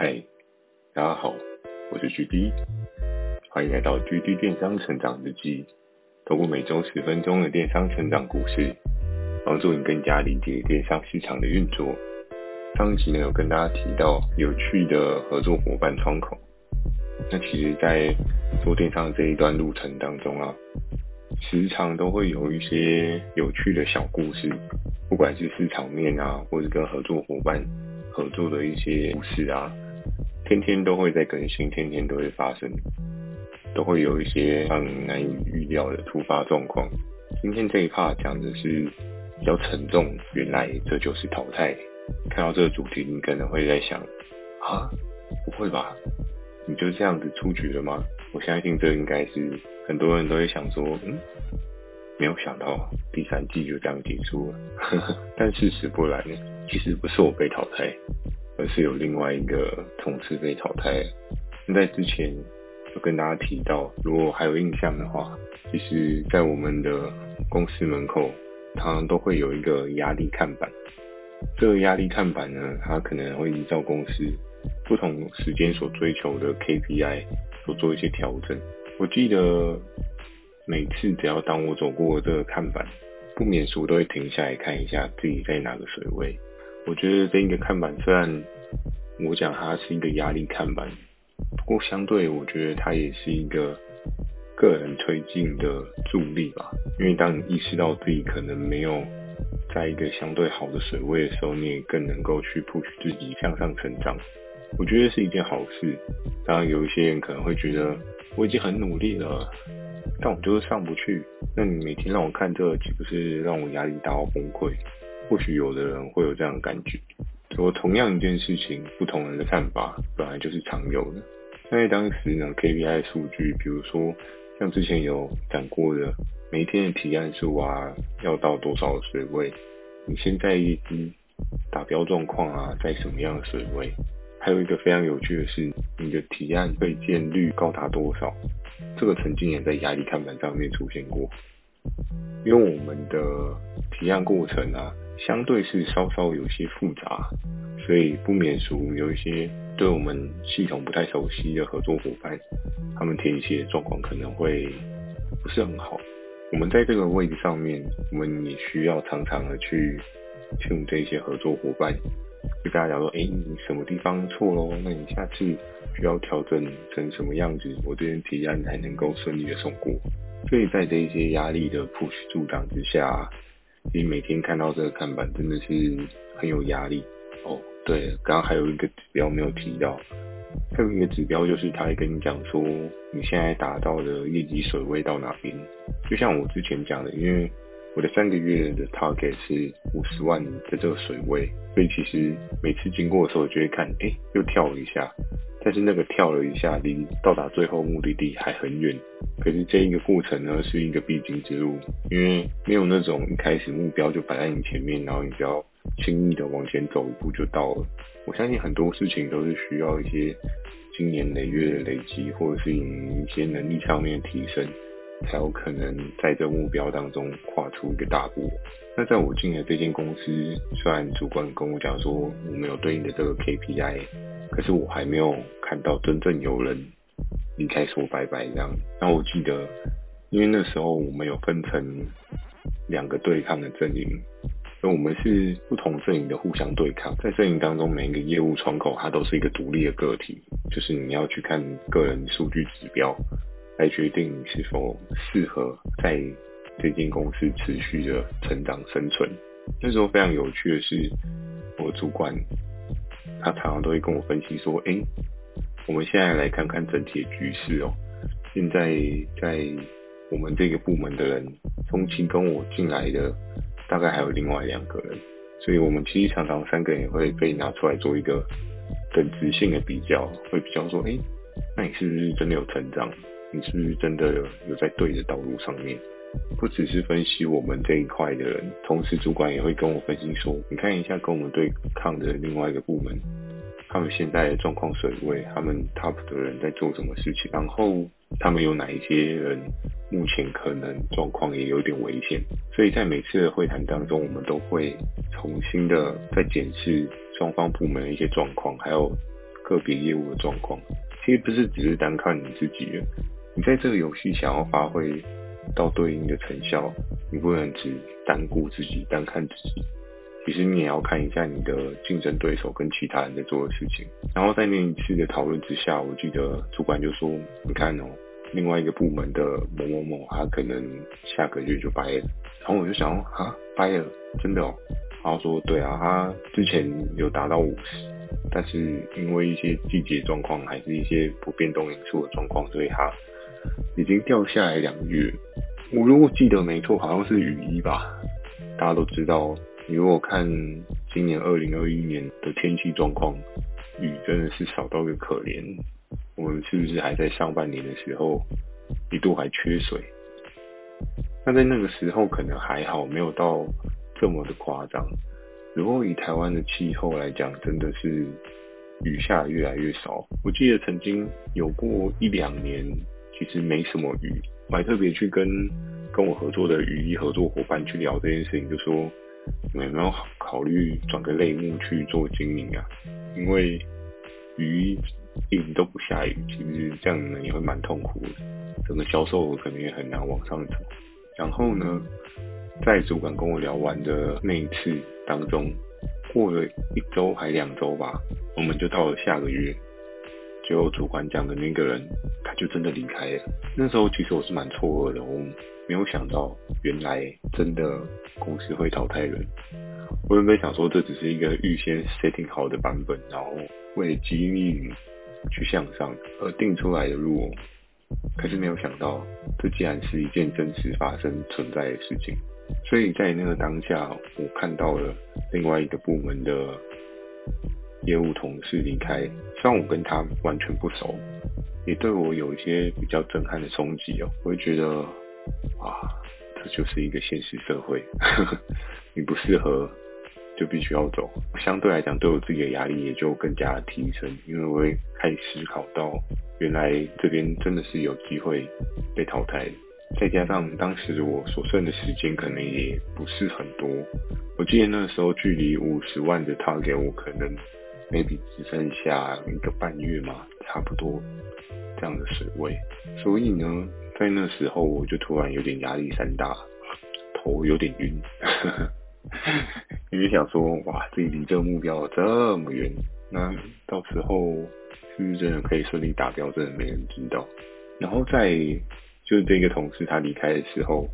嗨，大家好，我是 GD，欢迎来到 GD 电商成长日记。透过每周十分钟的电商成长故事，帮助你更加理解电商市场的运作。上一集呢，有跟大家提到有趣的合作伙伴窗口。那其实，在做电商这一段路程当中啊，时常都会有一些有趣的小故事，不管是市场面啊，或者跟合作伙伴合作的一些故事啊，天天都会在更新，天天都会发生。都会有一些让你难以预料的突发状况。今天这一 part 讲的是比较沉重，原来这就是淘汰。看到这个主题，你可能会在想：啊，不会吧？你就这样子出局了吗？我相信这应该是很多人都会想说：嗯，没有想到第三季就这样结束了。但事实不然，其实不是我被淘汰，而是有另外一个同事被淘汰。那在之前。有跟大家提到，如果还有印象的话，其实，在我们的公司门口，常常都会有一个压力看板。这个压力看板呢，它可能会依照公司不同时间所追求的 KPI 所做一些调整。我记得每次只要当我走过这个看板，不免俗都会停下来看一下自己在哪个水位。我觉得这一个看板虽然我讲它是一个压力看板。不过，相对我觉得它也是一个个人推进的助力吧。因为当你意识到自己可能没有在一个相对好的水位的时候，你也更能够去 push 自己向上成长。我觉得是一件好事。当然，有一些人可能会觉得我已经很努力了，但我就是上不去。那你每天让我看这，岂不是让我压力大到崩溃？或许有的人会有这样的感觉。说同样一件事情，不同人的看法本来就是常有的。那在当时呢，KPI 数据，比如说像之前有讲过的，每天的提案数啊，要到多少的水位？你现在业绩达标状况啊，在什么样的水位？还有一个非常有趣的是，你的提案被建率高达多少？这个曾经也在压力看板上面出现过。因为我们的提案过程啊，相对是稍稍有些复杂，所以不免俗有一些。对我们系统不太熟悉的合作伙伴，他们填写状况可能会不是很好。我们在这个位置上面，我们也需要常常的去听这些合作伙伴，跟大家讲说，哎，你什么地方错喽？那你下次需要调整成什么样子，我这边提案才能够顺利的送过。所以在这一些压力的 push 助长之下，其实每天看到这个看板，真的是很有压力哦。对，刚刚还有一个指标没有提到，还有一个指标就是他会跟你讲说，你现在达到的业绩水位到哪边？就像我之前讲的，因为我的三个月的 target 是五十万的这个水位，所以其实每次经过的时候，就会看，哎，又跳了一下，但是那个跳了一下，离到达最后目的地还很远。可是这一个过程呢，是一个必经之路，因为没有那种一开始目标就摆在你前面，然后你只要。轻易的往前走一步就到了。我相信很多事情都是需要一些经年累月的累积，或者是你一些能力上面的提升，才有可能在这目标当中跨出一个大步。那在我进的这间公司，虽然主管跟我讲说我们有对应的这个 KPI，可是我还没有看到真正有人离开说拜拜这样。那我记得，因为那时候我们有分成两个对抗的阵营。所以我们是不同阵营的互相对抗，在阵营当中，每一个业务窗口它都是一个独立的个体，就是你要去看个人数据指标，来决定是否适合在这间公司持续的成长生存。那时候非常有趣的是，我主管他常常都会跟我分析说：“哎，我们现在来看看整体的局势哦，现在在我们这个部门的人，从其跟我进来的。”大概还有另外两个人，所以我们其实常常三个人也会被拿出来做一个等值性的比较，会比较说，哎，那你是不是真的有成长？你是不是真的有在对的道路上面？不只是分析我们这一块的人，同时主管也会跟我分析说，你看一下跟我们对抗的另外一个部门，他们现在的状况水位，他们 top 的人在做什么事情，然后。他们有哪一些人目前可能状况也有点危险，所以在每次的会谈当中，我们都会重新的再检视双方部门的一些状况，还有个别业务的状况。其实不是只是单看你自己，你在这个游戏想要发挥到对应的成效，你不能只单顾自己，单看自己。其实你也要看一下你的竞争对手跟其他人在做的事情。然后在那一次的讨论之下，我记得主管就说：“你看哦，另外一个部门的某某某，他可能下个月就掰了。”然后我就想：“啊，掰了，真的哦？”然后说：“对啊，他之前有达到五十，但是因为一些季节状况，还是一些不变动因素的状况，所以他已经掉下来两个月。我如果记得没错，好像是雨衣吧？大家都知道。”你如果看今年二零二一年的天气状况，雨真的是少到一个可怜。我们是不是还在上半年的时候一度还缺水？那在那个时候可能还好，没有到这么的夸张。如果以台湾的气候来讲，真的是雨下越来越少。我记得曾经有过一两年，其实没什么鱼。我还特别去跟跟我合作的雨衣合作伙伴去聊这件事情，就说。有没有考虑转个类目去做经营啊？因为雨一直都不下雨，其实这样呢也会蛮痛苦的，整个销售可能也很难往上走。然后呢，在主管跟我聊完的那一次当中，过了一周还两周吧，我们就到了下个月。就主管讲的那个人，他就真的离开了。那时候其实我是蛮错愕的，我没有想到原来真的公司会淘汰人。我原本想说这只是一个预先 setting 好的版本，然后为了激励你去向上而定出来的路。可是没有想到，这竟然是一件真实发生存在的事情。所以在那个当下，我看到了另外一个部门的。业务同事离开，虽然我跟他完全不熟，也对我有一些比较震撼的冲击哦。我会觉得，啊，这就是一个现实社会，你不适合就必须要走。相对来讲，对我自己的压力也就更加提升，因为我会开始思考到，原来这边真的是有机会被淘汰。再加上当时我所剩的时间可能也不是很多，我记得那时候距离五十万的 target 我可能。Maybe 只剩下一个半月嘛，差不多这样的水位，所以呢，在那时候我就突然有点压力山大，头有点晕，因为想说，哇，自己离这个目标这么远，那到时候是不是真的可以顺利达标，真的没人知道。然后在就是这个同事他离开的时候，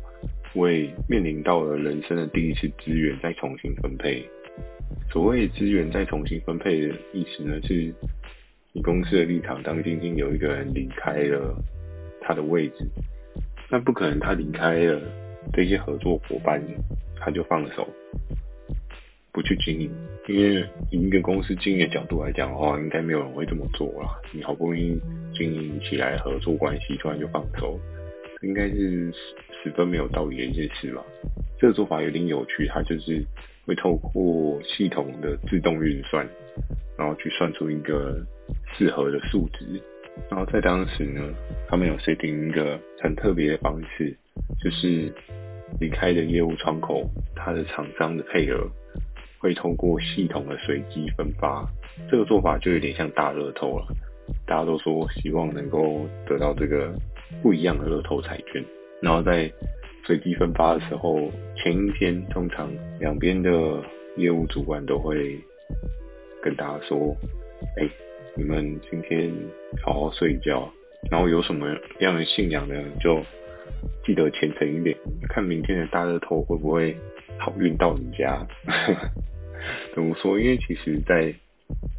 我也面临到了人生的第一次资源再重新分配。所谓资源再重新分配的意思呢，是你公司的立场，当今天有一个人离开了他的位置，那不可能他离开了这些合作伙伴，他就放手不去经营，因为以一个公司经营的角度来讲的话，应该没有人会这么做啦。你好不容易经营起来合作关系，突然就放手，应该是十分没有道理的一件事吧。这个做法有点有趣，它就是。会透过系统的自动运算，然后去算出一个适合的数值。然后在当时呢，他们有设定一个很特别的方式，就是离开的业务窗口，它的厂商的配额会通过系统的随机分发。这个做法就有点像大乐透了。大家都说希望能够得到这个不一样的乐透彩券，然后在。随机分发的时候，前一天通常两边的业务主管都会跟大家说：“哎、你们今天好好睡一觉，然后有什么样的信仰呢，就记得虔诚一点，看明天的大乐透会不会好运到你家。”怎么说？因为其实，在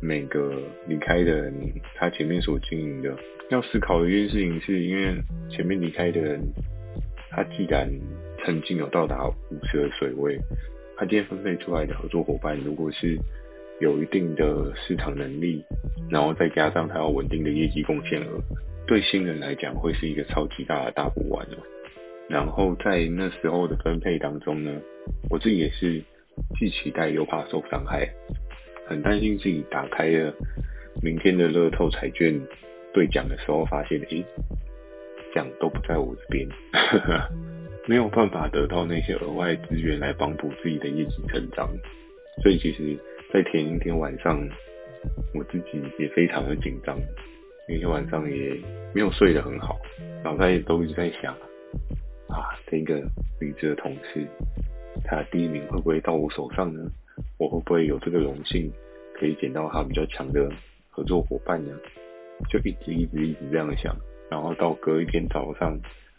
每个离开的人，他前面所经营的，要思考的一件事情，是因为前面离开的人。他既然曾经有到达五十的水位，他今天分配出来的合作伙伴，如果是有一定的市场能力，然后再加上他有稳定的业绩贡献额，对新人来讲会是一个超级大的大补丸哦。然后在那时候的分配当中呢，我自己也是既期待又怕受伤害，很担心自己打开了明天的乐透彩券兑奖的时候，发现诶。奖都不在我这边，没有办法得到那些额外资源来帮补自己的业绩成长。所以其实，在前一天晚上，我自己也非常的紧张，那天晚上也没有睡得很好，脑袋都一直在想，啊，这个离职的同事，他第一名会不会到我手上呢？我会不会有这个荣幸可以捡到他比较强的合作伙伴呢？就一直一直一直这样想，然后到隔一天早上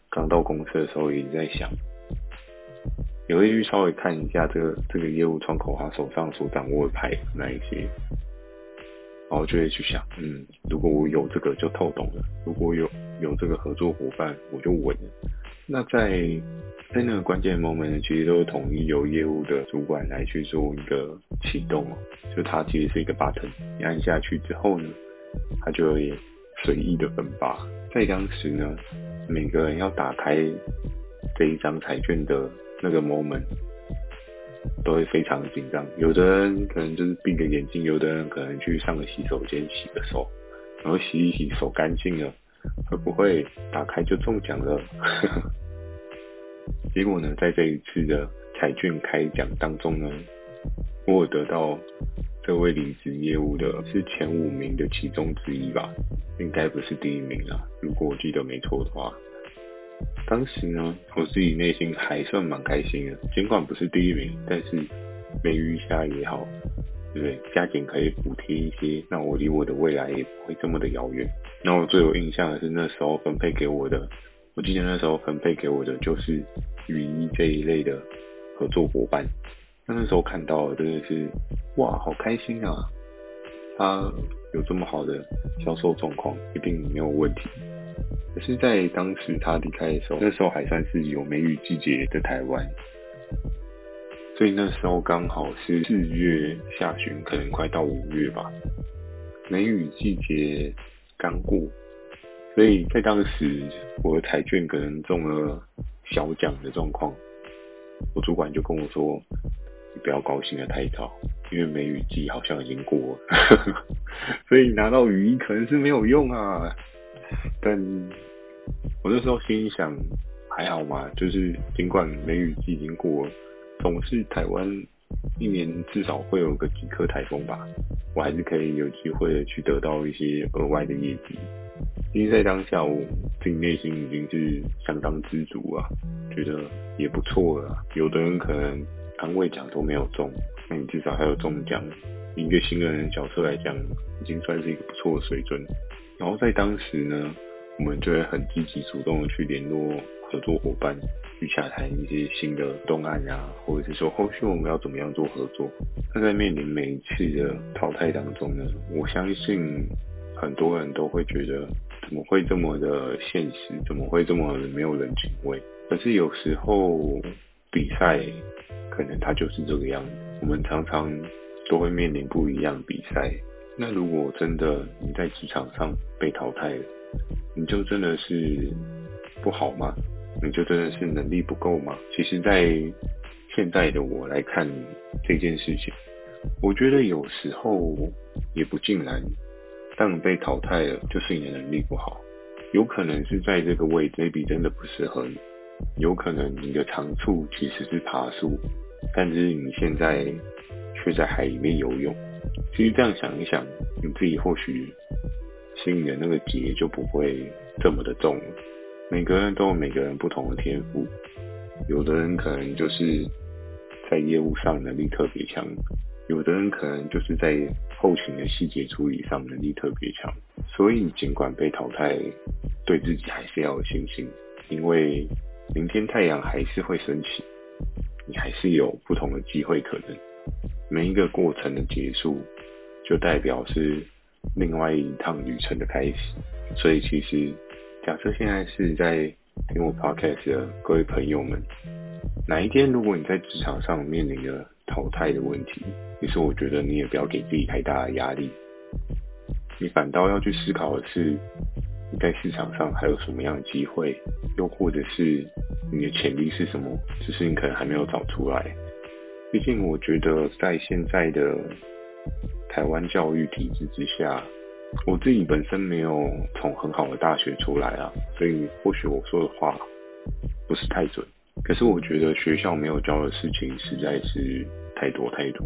刚到公司的时候，也一直在想。也会去稍微看一下这个这个业务窗口他手上所掌握的牌那一些，然后就会去想，嗯，如果我有这个就透懂了，如果有有这个合作伙伴我就稳了。那在在那个关键 moment 呢，其实都是统一由业务的主管来去做一个启动哦，就它其实是一个 button，你按下去之后呢，它就会随意的分发。在当时呢，每个人要打开这一张彩券的。那个 moment 都会非常紧张，有的人可能就是闭个眼睛，有的人可能去上个洗手间洗个手，然后洗一洗手干净了，会不会打开就中奖了？结果呢，在这一次的彩券开奖当中呢，我得到这位离职业务的是前五名的其中之一吧，应该不是第一名啊，如果我记得没错的话。当时呢，我自己内心还算蛮开心的，尽管不是第一名，但是没余下也好，对不对？加减可以补贴一些，那我离我的未来也不会这么的遥远。那我最有印象的是那时候分配给我的，我记得那时候分配给我的就是雨衣这一类的合作伙伴。那时候看到真的是哇，好开心啊！他有这么好的销售状况，一定没有问题。可是，在当时他离开的时候，那时候还算是有梅雨季节的台湾，所以那时候刚好是四月下旬，可能快到五月吧。梅雨季节刚过，所以在当时我的彩券可能中了小奖的状况，我主管就跟我说：“你不要高兴得太早，因为梅雨季好像已经过了，所以拿到雨衣可能是没有用啊。”但我那时候心里想，还好嘛，就是尽管梅雨季已经过了，总是台湾一年至少会有个几颗台风吧，我还是可以有机会去得到一些额外的业绩。因为在当下，我自己内心已经是相当知足啊，觉得也不错了。有的人可能安慰奖都没有中，那你至少还有中奖，以一个新人的角色来讲，已经算是一个不错的水准。然后在当时呢，我们就会很积极主动的去联络合作伙伴，去洽谈一些新的动案啊，或者是说后续我们要怎么样做合作。那在面临每一次的淘汰当中呢，我相信很多人都会觉得怎么会这么的现实，怎么会这么的没有人情味？可是有时候比赛可能它就是这个样子，我们常常都会面临不一样比赛。那如果真的你在职场上被淘汰了，你就真的是不好吗？你就真的是能力不够吗？其实，在现在的我来看这件事情，我觉得有时候也不尽然。当你被淘汰了，就是你的能力不好，有可能是在这个位置，maybe 真的不适合你，有可能你的长处其实是爬树，但是你现在却在海里面游泳。其实这样想一想，你自己或许心里的那个结就不会这么的重了。每个人都有每个人不同的天赋，有的人可能就是在业务上能力特别强，有的人可能就是在后勤的细节处理上能力特别强。所以，尽管被淘汰，对自己还是要有信心，因为明天太阳还是会升起，你还是有不同的机会可能。每一个过程的结束，就代表是另外一趟旅程的开始。所以，其实假设现在是在听我 podcast 的各位朋友们，哪一天如果你在职场上面临着淘汰的问题，其实我觉得你也不要给自己太大的压力，你反倒要去思考的是，你在市场上还有什么样的机会，又或者是你的潜力是什么，只是你可能还没有找出来。毕竟，我觉得在现在的台湾教育体制之下，我自己本身没有从很好的大学出来啊，所以或许我说的话不是太准。可是，我觉得学校没有教的事情实在是太多太多。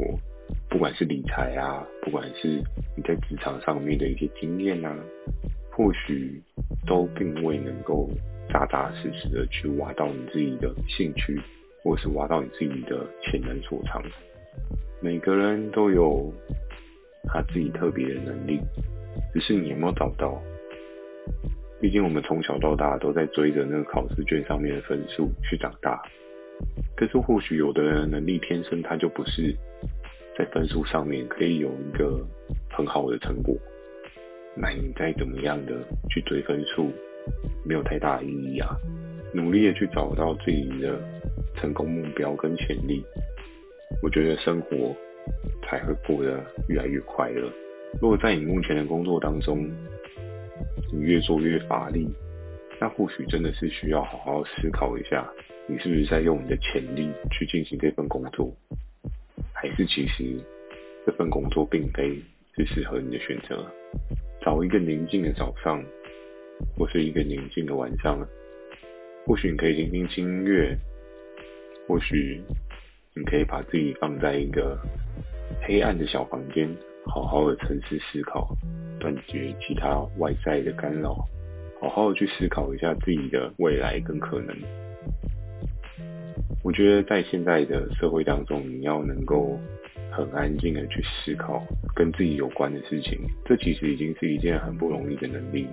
不管是理财啊，不管是你在职场上面的一些经验啊，或许都并未能够扎扎实实的去挖到你自己的兴趣，或是挖到你自己的潜能所长。每个人都有他自己特别的能力，只是你有没有找到？毕竟我们从小到大都在追着那个考试卷上面的分数去长大。可是或许有的人能力天生他就不是在分数上面可以有一个很好的成果，那你再怎么样的去追分数，没有太大意义啊！努力的去找到自己的成功目标跟潜力，我觉得生活才会过得越来越快乐。如果在你目前的工作当中，你越做越乏力，那或许真的是需要好好思考一下，你是不是在用你的潜力去进行这份工作，还是其实这份工作并非是适合你的选择？找一个宁静的早上，或是一个宁静的晚上，或许你可以听听轻音乐，或许你可以把自己放在一个黑暗的小房间，好好的沉思思考，断绝其他外在的干扰，好好的去思考一下自己的未来跟可能。我觉得在现在的社会当中，你要能够很安静的去思考跟自己有关的事情，这其实已经是一件很不容易的能力。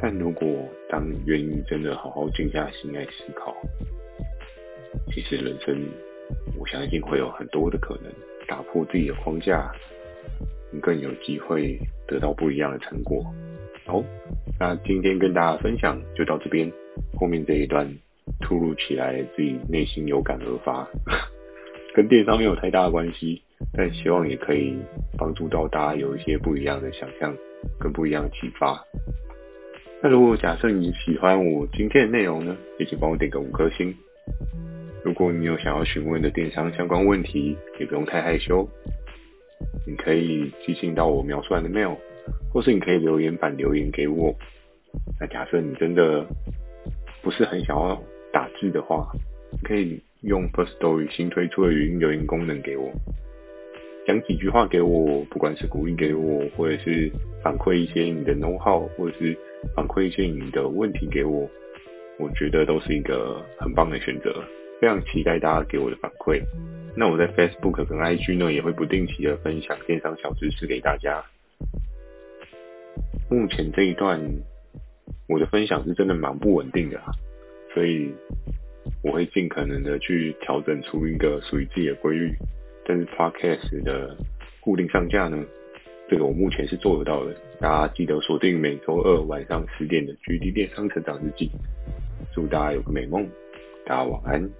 但如果当你愿意真的好好静下心来思考，其实人生，我相信会有很多的可能，打破自己的框架，你更有机会得到不一样的成果。好，那今天跟大家分享就到这边，后面这一段突如其来自己内心有感而发，跟电商没有太大的关系，但希望也可以帮助到大家有一些不一样的想象跟不一样的启发。那如果假设你喜欢我今天的内容呢，也请帮我点个五颗星。如果你有想要询问的电商相关问题，也不用太害羞，你可以寄信到我描述栏的 mail，或是你可以留言板留言给我。那假设你真的不是很想要打字的话，可以用 First Story 新推出的语音留言功能给我。讲几句话给我，不管是鼓励给我，或者是反馈一些你的 know how，或者是反馈一些你的问题给我，我觉得都是一个很棒的选择。非常期待大家给我的反馈。那我在 Facebook 跟 IG 呢，也会不定期的分享电商小知识给大家。目前这一段我的分享是真的蛮不稳定的，所以我会尽可能的去调整出一个属于自己的规律。但是 Podcast 的固定上架呢，这个我目前是做得到的。大家记得锁定每周二晚上十点的 GD 电商成长日记。祝大家有个美梦，大家晚安。